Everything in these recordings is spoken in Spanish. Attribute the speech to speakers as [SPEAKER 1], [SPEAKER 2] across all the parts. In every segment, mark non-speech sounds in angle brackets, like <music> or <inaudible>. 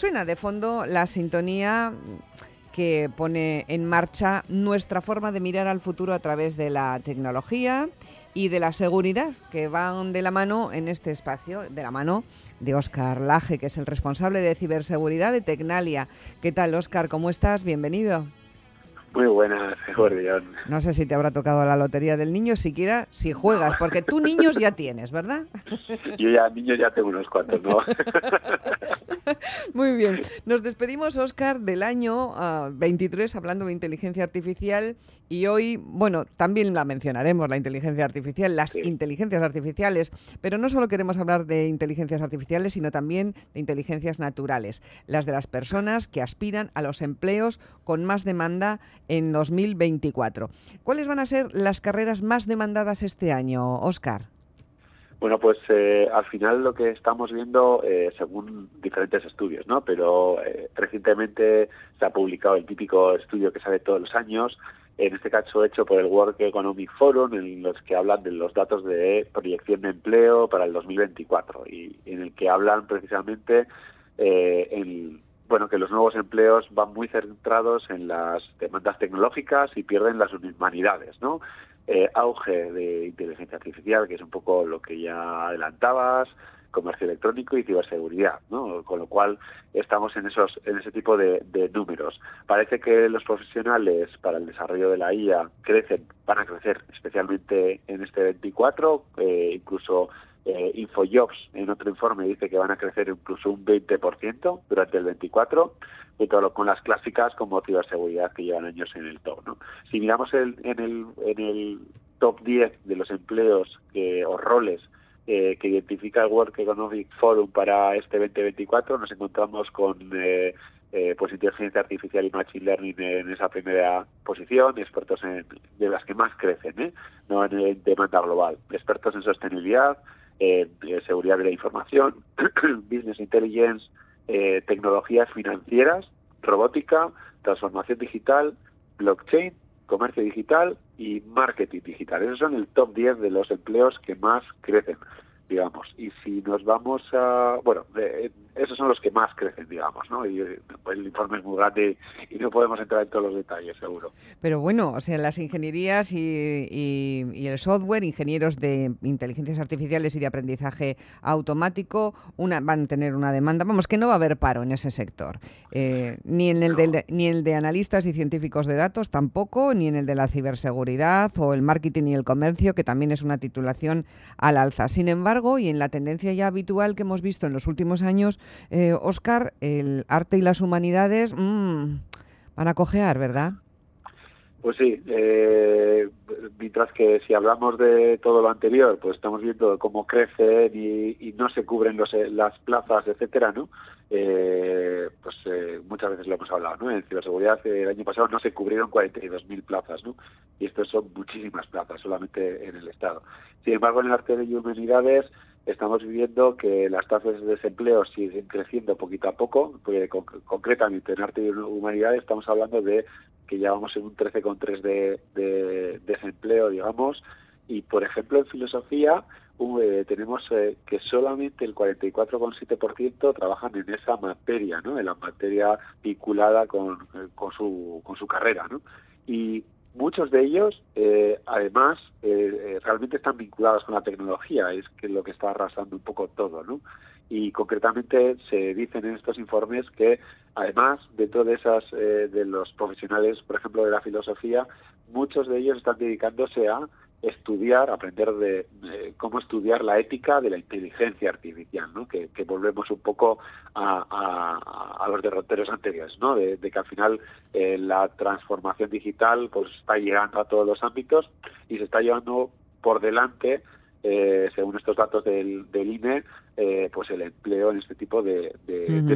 [SPEAKER 1] Suena de fondo la sintonía que pone en marcha nuestra forma de mirar al futuro a través de la tecnología y de la seguridad, que van de la mano en este espacio, de la mano de Óscar Laje, que es el responsable de ciberseguridad de Tecnalia. ¿Qué tal, Óscar? ¿Cómo estás? Bienvenido.
[SPEAKER 2] Muy buenas, Gordión.
[SPEAKER 1] No sé si te habrá tocado la lotería del niño, siquiera si juegas, porque tú niños ya tienes, ¿verdad?
[SPEAKER 2] Yo ya niños ya tengo unos cuantos, ¿no? <laughs>
[SPEAKER 1] Muy bien. Nos despedimos, Oscar, del año 23 ah, hablando de inteligencia artificial y hoy, bueno, también la mencionaremos, la inteligencia artificial, las inteligencias artificiales, pero no solo queremos hablar de inteligencias artificiales, sino también de inteligencias naturales, las de las personas que aspiran a los empleos con más demanda en 2024. ¿Cuáles van a ser las carreras más demandadas este año, Oscar?
[SPEAKER 2] Bueno, pues eh, al final lo que estamos viendo, eh, según diferentes estudios, ¿no? Pero eh, recientemente se ha publicado el típico estudio que sale todos los años, en este caso hecho por el World Economic Forum, en los que hablan de los datos de proyección de empleo para el 2024 y en el que hablan precisamente eh, en, bueno, que los nuevos empleos van muy centrados en las demandas tecnológicas y pierden las humanidades, ¿no? Eh, auge de inteligencia artificial, que es un poco lo que ya adelantabas, comercio electrónico y ciberseguridad, ¿no? Con lo cual estamos en esos en ese tipo de, números. Parece que los profesionales para el desarrollo de la IA crecen, van a crecer, especialmente en este 24, eh, incluso eh, InfoJobs en otro informe dice que van a crecer incluso un 20% durante el 24, todo con las clásicas como ciberseguridad que llevan años en el top. ¿no? Si miramos el, en, el, en el top 10 de los empleos que, o roles eh, que identifica el World Economic Forum para este 2024, nos encontramos con eh, eh, pues inteligencia artificial y machine learning en esa primera posición, expertos en, de las que más crecen, ¿eh? no en el demanda global, expertos en sostenibilidad, seguridad de la información, <clears throat> business intelligence, tecnologías financieras, robótica, transformación digital, blockchain, comercio digital y marketing digital. Esos son el top 10 de los empleos que más crecen digamos. Y si nos vamos a, bueno, esos son los que más crecen, digamos, ¿no? Y pues, el informe es muy grande y no podemos entrar en todos los detalles, seguro.
[SPEAKER 1] Pero bueno, o sea, las ingenierías y, y, el software, ingenieros de inteligencias artificiales y de aprendizaje automático, una, van a tener una demanda, vamos, que no va a haber paro en ese sector. Eh, ni, en el de, ni el de analistas y científicos de datos tampoco, ni en el de la ciberseguridad o el marketing y el comercio, que también es una titulación al alza. Sin embargo, y en la tendencia ya habitual que hemos visto en los últimos años, eh, Oscar, el arte y las humanidades mmm, van a cojear, ¿verdad?
[SPEAKER 2] Pues sí, eh, que si hablamos de todo lo anterior, pues estamos viendo cómo crecen y, no se cubren los, eh, las plazas, etcétera, ¿no? Eh, pues eh, muchas veces lo hemos hablado, ¿no? En ciberseguridad el año pasado no se cubrieron 42.000 plazas, ¿no? Y esto son muchísimas plazas solamente en el Estado. Sin embargo, en el arte de humanidades estamos viviendo que las tasas de desempleo siguen creciendo poquito a poco, porque concretamente en arte y humanidades estamos hablando de que ya vamos en un 13,3 de, de desempleo, digamos, y por ejemplo en filosofía eh, tenemos eh, que solamente el 44,7% trabajan en esa materia, ¿no? En la materia vinculada con, eh, con, su, con su carrera, ¿no? Y muchos de ellos, además, realmente están vinculados con la tecnología, es que lo que está arrasando un poco todo, ¿no? y concretamente se dicen en estos informes que además dentro de esas de los profesionales por ejemplo de la filosofía muchos de ellos están dedicándose a estudiar, aprender de, cómo estudiar la ética de la inteligencia artificial, ¿no? que, volvemos un poco a, los derroteros anteriores, ¿no? de, que al final eh, la transformación digital pues está llegando a todos los ámbitos y se está llevando por delante, eh, según estos datos del, del INE, eh, pues el empleo en este tipo de,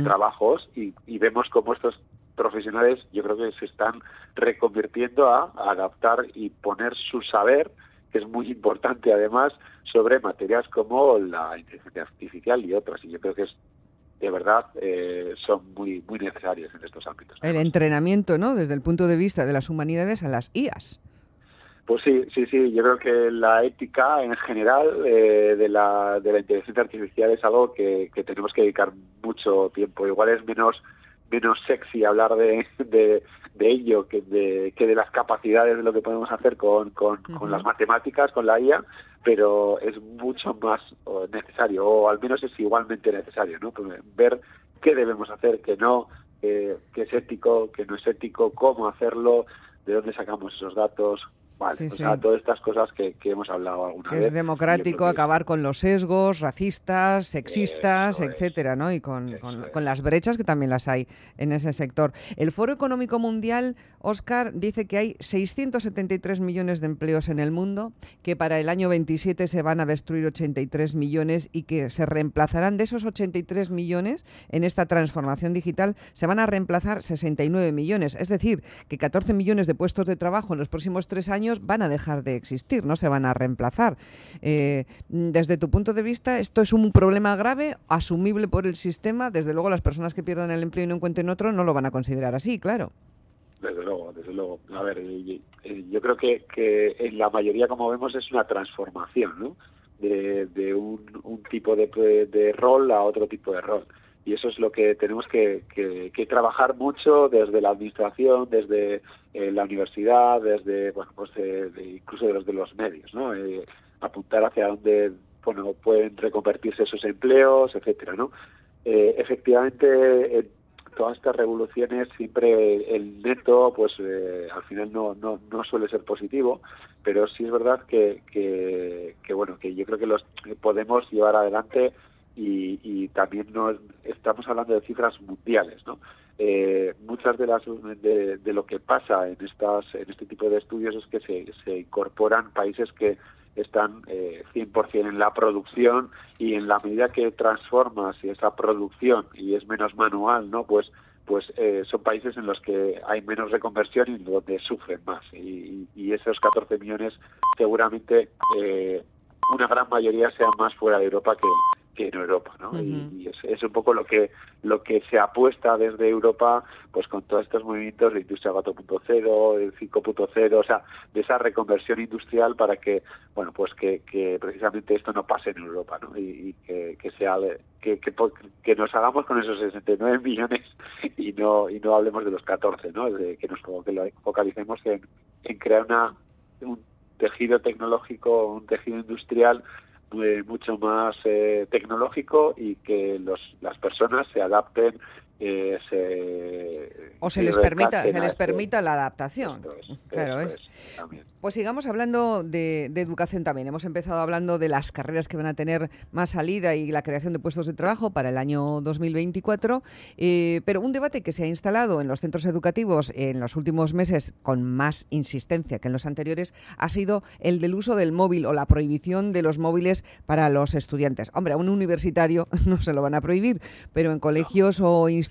[SPEAKER 2] trabajos y, y vemos cómo estos profesionales yo creo que se están reconvirtiendo a adaptar y poner su saber es muy importante además sobre materias como la inteligencia artificial y otras. Y yo creo que es de verdad eh, son muy muy necesarias en estos ámbitos.
[SPEAKER 1] El entrenamiento, ¿no? Desde el punto de vista de las humanidades a las IAS.
[SPEAKER 2] Pues sí, sí, sí. Yo creo que la ética en general eh, de, la, de la inteligencia artificial es algo que, tenemos que dedicar mucho tiempo. Igual es menos menos sexy hablar de, de, ello que de, que de las capacidades de lo que podemos hacer con, con, con las matemáticas, con la IA, pero es mucho más necesario, o al menos es igualmente necesario, ¿no? Pues, ver qué debemos hacer, qué no, qué es ético, qué no es ético, cómo hacerlo, de dónde sacamos esos datos, Vale, todas estas cosas que, hemos hablado alguna
[SPEAKER 1] que
[SPEAKER 2] vez.
[SPEAKER 1] Es democrático acabar con los sesgos racistas, sexistas, etcétera, ¿no? Y con, con, las brechas que también las hay en ese sector. El Foro Económico Mundial, Oscar, dice que hay 673 millones de empleos en el mundo, que para el año 27 se van a destruir 83 millones y que se reemplazarán de esos 83 millones en esta transformación digital, se van a reemplazar 69 millones. Es decir, que 14 millones de puestos de trabajo en los próximos tres años van a dejar de existir, no se van a reemplazar. Eh, desde tu punto de vista, ¿esto es un problema grave, asumible por el sistema? Desde luego, las personas que pierdan el empleo y no encuentren otro no lo van a considerar así, claro.
[SPEAKER 2] Desde luego, desde luego. A ver, yo creo que, que en la mayoría, como vemos, es una transformación, ¿no? De, un, tipo de, rol a otro tipo de rol y eso es lo que tenemos que, trabajar mucho desde la administración, desde eh, la universidad, desde, bueno, pues incluso de los de los medios, ¿no? Eh, apuntar hacia dónde, bueno, pueden reconvertirse esos empleos, etcétera, ¿no? Eh, efectivamente, en todas estas revoluciones siempre el neto, pues al final no, no, no suele ser positivo, pero sí es verdad que, que, que bueno, que yo creo que los podemos llevar adelante y, también no estamos hablando de cifras mundiales, ¿no? Eh, muchas de las de, lo que pasa en estas en este tipo de estudios es que se, se incorporan países que están eh, 100% en la producción y en la medida que transformas esa producción y es menos manual, ¿no? Pues pues eh, son países en los que hay menos reconversión y donde sufren más. Y, y esos 14 millones seguramente eh, una gran mayoría sean más fuera de Europa que, que en Europa, ¿no? Y, es, un poco lo que lo que se apuesta desde Europa, pues con todos estos movimientos de industria 4.0, el 5.0, o sea, de esa reconversión industrial para que, bueno, pues que, que precisamente esto no pase en Europa, ¿no? Y, que, que sea que, que, nos hagamos con esos 69 millones y no y no hablemos de los 14, ¿no? De, que nos que lo focalicemos en, en crear una un tejido tecnológico, un tejido industrial mucho más eh, tecnológico y que los, las personas se adapten eh, se,
[SPEAKER 1] o se les permita se les permita la adaptación. Claro es, pues sigamos hablando de, educación también. Hemos empezado hablando de las carreras que van a tener más salida y la creación de puestos de trabajo para el año 2024 eh, pero un debate que se ha instalado en los centros educativos en los últimos meses con más insistencia que en los anteriores ha sido el del uso del móvil o la prohibición de los móviles para los estudiantes. Hombre a un universitario <laughs> no se lo van a prohibir pero en colegios o institutos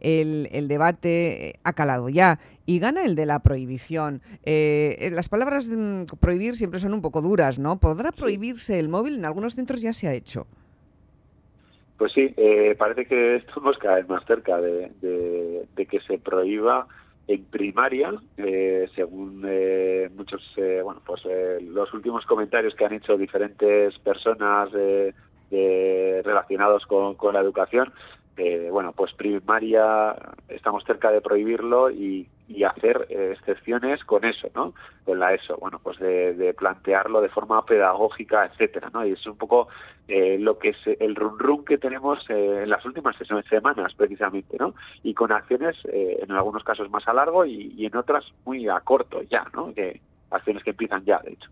[SPEAKER 1] el, el, debate ha calado ya y gana el de la prohibición. Eh, las palabras mm, prohibir siempre son un poco duras, ¿no? ¿Podrá prohibirse el móvil? En algunos centros ya se ha hecho.
[SPEAKER 2] Pues sí, eh, parece que estamos cada vez más cerca de, de, que se prohíba en primaria, eh, según muchos, bueno, pues los últimos comentarios que han hecho diferentes personas relacionados con, con la educación, bueno, pues primaria estamos cerca de prohibirlo y, hacer eh, excepciones con eso, ¿no? Con la ESO, bueno, pues de, plantearlo de forma pedagógica, etcétera, ¿no? Y es un poco eh, lo que es el run run que tenemos eh, en las últimas semanas, precisamente, ¿no? Y con acciones, en algunos casos más a largo y, y, en otras muy a corto ya, ¿no? Que, acciones que empiezan ya, de hecho.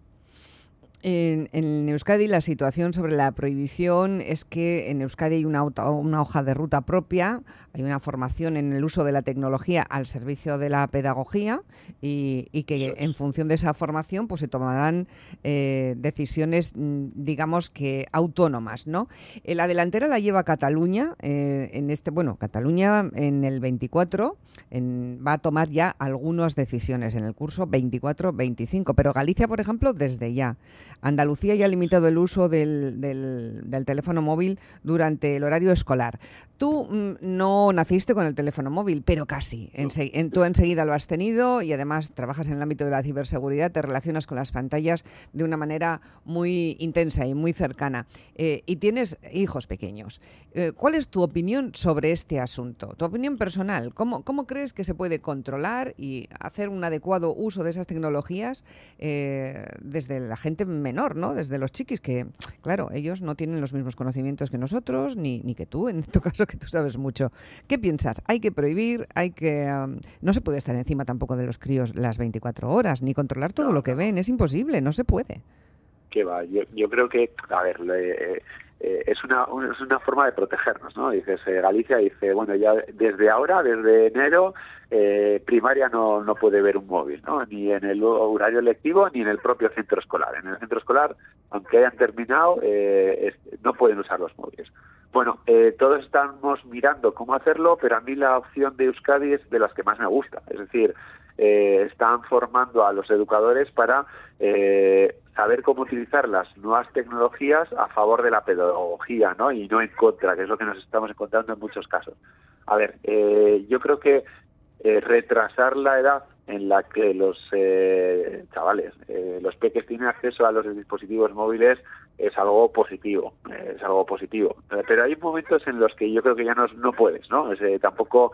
[SPEAKER 1] En, Euskadi la situación sobre la prohibición es que en Euskadi hay una, una, hoja de ruta propia, hay una formación en el uso de la tecnología al servicio de la pedagogía y, que en función de esa formación pues se tomarán eh, decisiones, mm, digamos que autónomas. ¿no? Eh, la delantera la lleva Cataluña, eh, en este, bueno, Cataluña en el 24 va a tomar ya algunas decisiones en el curso 24-25, pero Galicia, por ejemplo, desde ya. Andalucía ya ha limitado el uso del, del, teléfono móvil durante el horario escolar. Tú mm, no naciste con el teléfono móvil, pero casi. En, tú enseguida lo has tenido y además trabajas en el ámbito de la ciberseguridad, te relacionas con las pantallas de una manera muy intensa y muy cercana. Eh, y tienes hijos pequeños. Eh, ¿Cuál es tu opinión sobre este asunto? Tu opinión personal. ¿Cómo, ¿Cómo, crees que se puede controlar y hacer un adecuado uso de esas tecnologías eh, desde la gente menor, ¿no? Desde los chiquis, que, claro, ellos no tienen los mismos conocimientos que nosotros, ni, ni que tú, en <laughs> tu caso, que tú sabes mucho. ¿Qué piensas? ¿Hay que prohibir? ¿Hay que...? no se puede estar encima tampoco de los críos las 24 horas, ni controlar todo lo que ven. Es imposible, no se puede.
[SPEAKER 2] Que va, yo, yo creo que, a ver, le, eh, es, una, es una forma de protegernos, ¿no? Dices, eh, Galicia dice, bueno, ya desde ahora, desde enero, eh, primaria no, no puede ver un móvil, ¿no? Ni en el horario lectivo ni en el propio centro escolar. En el centro escolar, aunque hayan terminado, no pueden usar los móviles. Bueno, todos estamos mirando cómo hacerlo, pero a mí la opción de Euskadi es de las que más me gusta. Es decir, están formando a los educadores para saber cómo utilizar las nuevas tecnologías a favor de la pedagogía, ¿no? Y no en contra, que es lo que nos estamos encontrando en muchos casos. A ver, eh, yo creo que eh, retrasar la edad en la que los eh, chavales, los peques tienen acceso a los dispositivos móviles es algo positivo, es algo positivo. Pero hay momentos en los que yo creo que ya no, no puedes, ¿no? tampoco,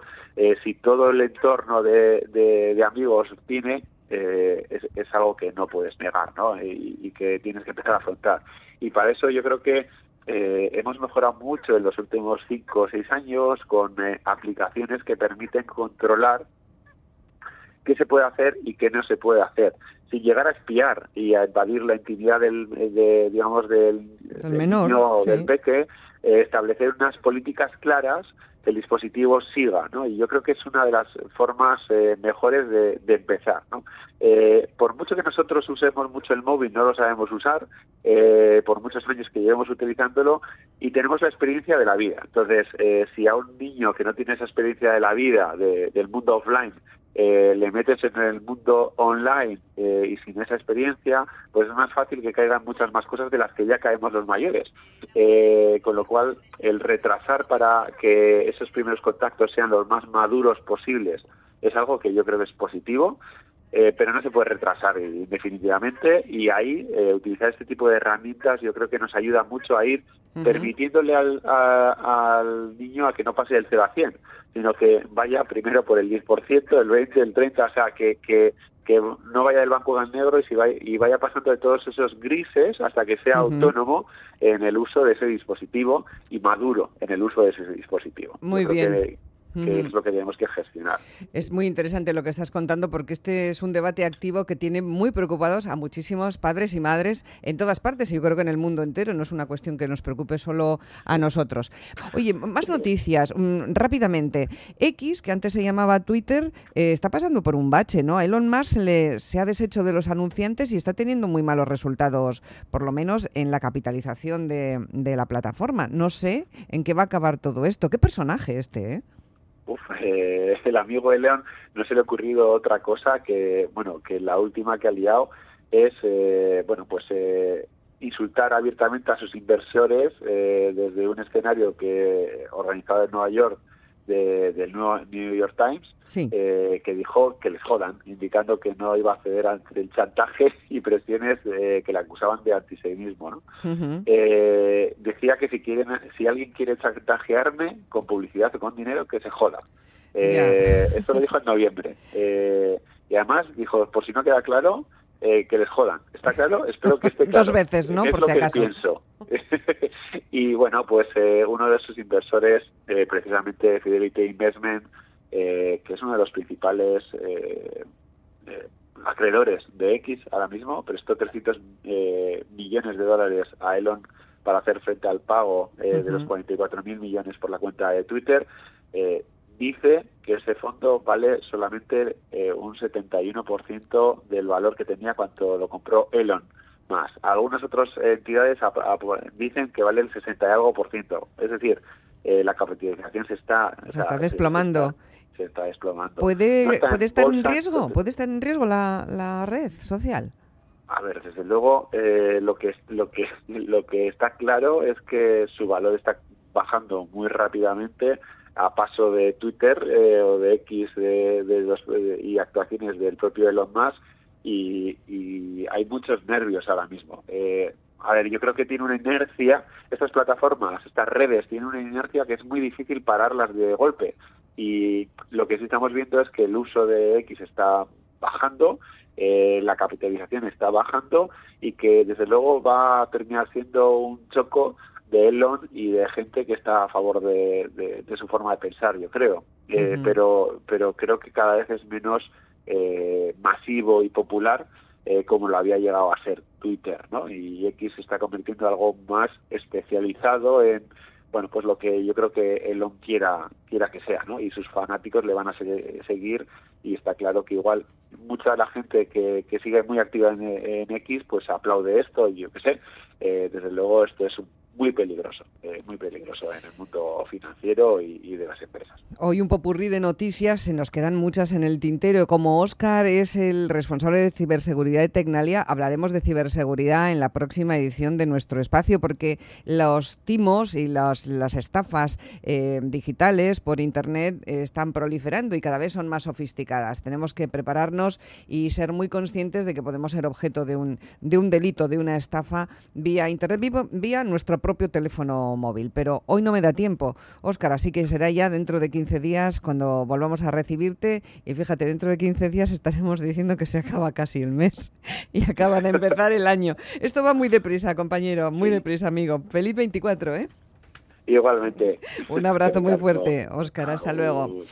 [SPEAKER 2] si todo el entorno de, de amigos tiene, eh, es, algo que no puedes negar ¿no? Y, que tienes que empezar a afrontar. Y para eso yo creo que eh, hemos mejorado mucho en los últimos cinco o seis años con eh, aplicaciones que permiten controlar qué se puede hacer y qué no se puede hacer sin llegar a espiar y a invadir la intimidad del de, digamos del,
[SPEAKER 1] menor
[SPEAKER 2] del peque establecer unas políticas claras el dispositivo siga, ¿no? Y yo creo que es una de las formas eh, mejores de, empezar, ¿no? Eh, por mucho que nosotros usemos mucho el móvil, no lo sabemos usar, eh, por muchos años que llevemos utilizándolo y tenemos la experiencia de la vida. Entonces, si a un niño que no tiene esa experiencia de la vida, del mundo offline, eh, le metes en el mundo online eh, y sin esa experiencia, pues es más fácil que caigan muchas más cosas de las que ya caemos los mayores. Eh, con lo cual, el retrasar para que esos primeros contactos sean los más maduros posibles es algo que yo creo que es positivo. Pero no se puede retrasar definitivamente. Y ahí utilizar este tipo de herramientas yo creo que nos ayuda mucho a ir permitiéndole al, al niño a que no pase del 0 a 100 sino que vaya primero por el 10%, el 20%, el 30%, o sea, que, que, que no vaya del banco en negro y, si vaya, y vaya pasando de todos esos grises hasta que sea autónomo en el uso de ese dispositivo y maduro en el uso de ese dispositivo.
[SPEAKER 1] Muy bien
[SPEAKER 2] que es lo que tenemos que gestionar.
[SPEAKER 1] Es muy interesante lo que estás contando porque este es un debate activo que tiene muy preocupados a muchísimos padres y madres en todas partes y yo creo que en el mundo entero no es una cuestión que nos preocupe solo a nosotros. Oye, más noticias, mm, rápidamente. X, que antes se llamaba Twitter, eh, está pasando por un bache, ¿no? Elon Musk le, se ha deshecho de los anunciantes y está teniendo muy malos resultados, por lo menos en la capitalización de, de la plataforma. No sé en qué va a acabar todo esto. ¿Qué personaje este, eh?
[SPEAKER 2] Uf, eh, el amigo de León no se le ha ocurrido otra cosa que, bueno, que la última que ha liado es, eh, bueno, pues eh, insultar abiertamente a sus inversores desde un escenario que organizado en Nueva York del nuevo New York Times eh, que dijo que les jodan, indicando que no iba a ceder ante el chantaje <laughs> y presiones eh, que le acusaban de antisemitismo. ¿no? eh, decía que si quieren, si alguien quiere chantajearme con publicidad o con dinero, que se joda. Eh, Esto lo dijo en noviembre. <laughs> Eh, y además dijo, por si no queda claro, eh, que les jodan. ¿Está claro? Espero que esté <laughs> claro.
[SPEAKER 1] Dos veces, ¿no? por
[SPEAKER 2] si
[SPEAKER 1] acaso.
[SPEAKER 2] pienso. <laughs> y bueno, pues eh, uno de sus inversores, eh, precisamente Fidelity Investment, que es uno de los principales acreedores de X ahora mismo, prestó 300 millones de dólares a Elon para hacer frente al pago de los 44 mil millones por la cuenta de Twitter dice que ese fondo vale solamente eh, un 71% del valor que tenía cuando lo compró Elon más. Algunas otras entidades dicen que vale el 60 y algo por ciento. Es decir, eh, la capitalización se está...
[SPEAKER 1] Se está desplomando.
[SPEAKER 2] Se está, desplomando.
[SPEAKER 1] ¿Puede, ¿puede estar en riesgo? ¿Puede estar en riesgo la, la red social?
[SPEAKER 2] A ver, desde luego eh, lo que lo que lo que está claro es que su valor está bajando muy rápidamente a paso de Twitter eh, o de X de, y actuaciones del propio Elon Musk y, hay muchos nervios ahora mismo. Eh, a ver, yo creo que tiene una inercia, estas plataformas, estas redes, tienen una inercia que es muy difícil pararlas de golpe. Y lo que sí estamos viendo es que el uso de X está bajando, eh, la capitalización está bajando y que desde luego va a terminar siendo un choco de Elon y de gente que está a favor de, su forma de pensar, yo creo. Eh, pero, pero creo que cada vez es menos eh, masivo y popular eh, como lo había llegado a ser Twitter, ¿no? Y X se está convirtiendo en algo más especializado en bueno, pues lo que yo creo que Elon quiera, quiera que sea, ¿no? Y sus fanáticos le van a seguir y está claro que igual mucha de la gente que, que sigue muy activa en, en X, pues aplaude esto y yo qué sé. Eh, desde luego esto es un muy peligroso, eh, muy peligroso en el mundo financiero y, de las empresas.
[SPEAKER 1] Hoy un popurrí de noticias, se nos quedan muchas en el tintero. Como Oscar es el responsable de ciberseguridad de Tecnalia, hablaremos de ciberseguridad en la próxima edición de nuestro espacio, porque los timos y las estafas eh, digitales por Internet están proliferando y cada vez son más sofisticadas. Tenemos que prepararnos y ser muy conscientes de que podemos ser objeto de un, de un delito, de una estafa vía Internet, vía nuestro propio teléfono móvil. Pero hoy no me da tiempo, Óscar, así que será ya dentro de 15 días cuando volvamos a recibirte. Y fíjate, dentro de 15 días estaremos diciendo que se acaba casi el mes y acaba de empezar el año. Esto va muy deprisa, compañero, muy deprisa, amigo. Feliz 24, ¿eh?
[SPEAKER 2] Igualmente.
[SPEAKER 1] Un abrazo muy fuerte, Óscar. Hasta luego.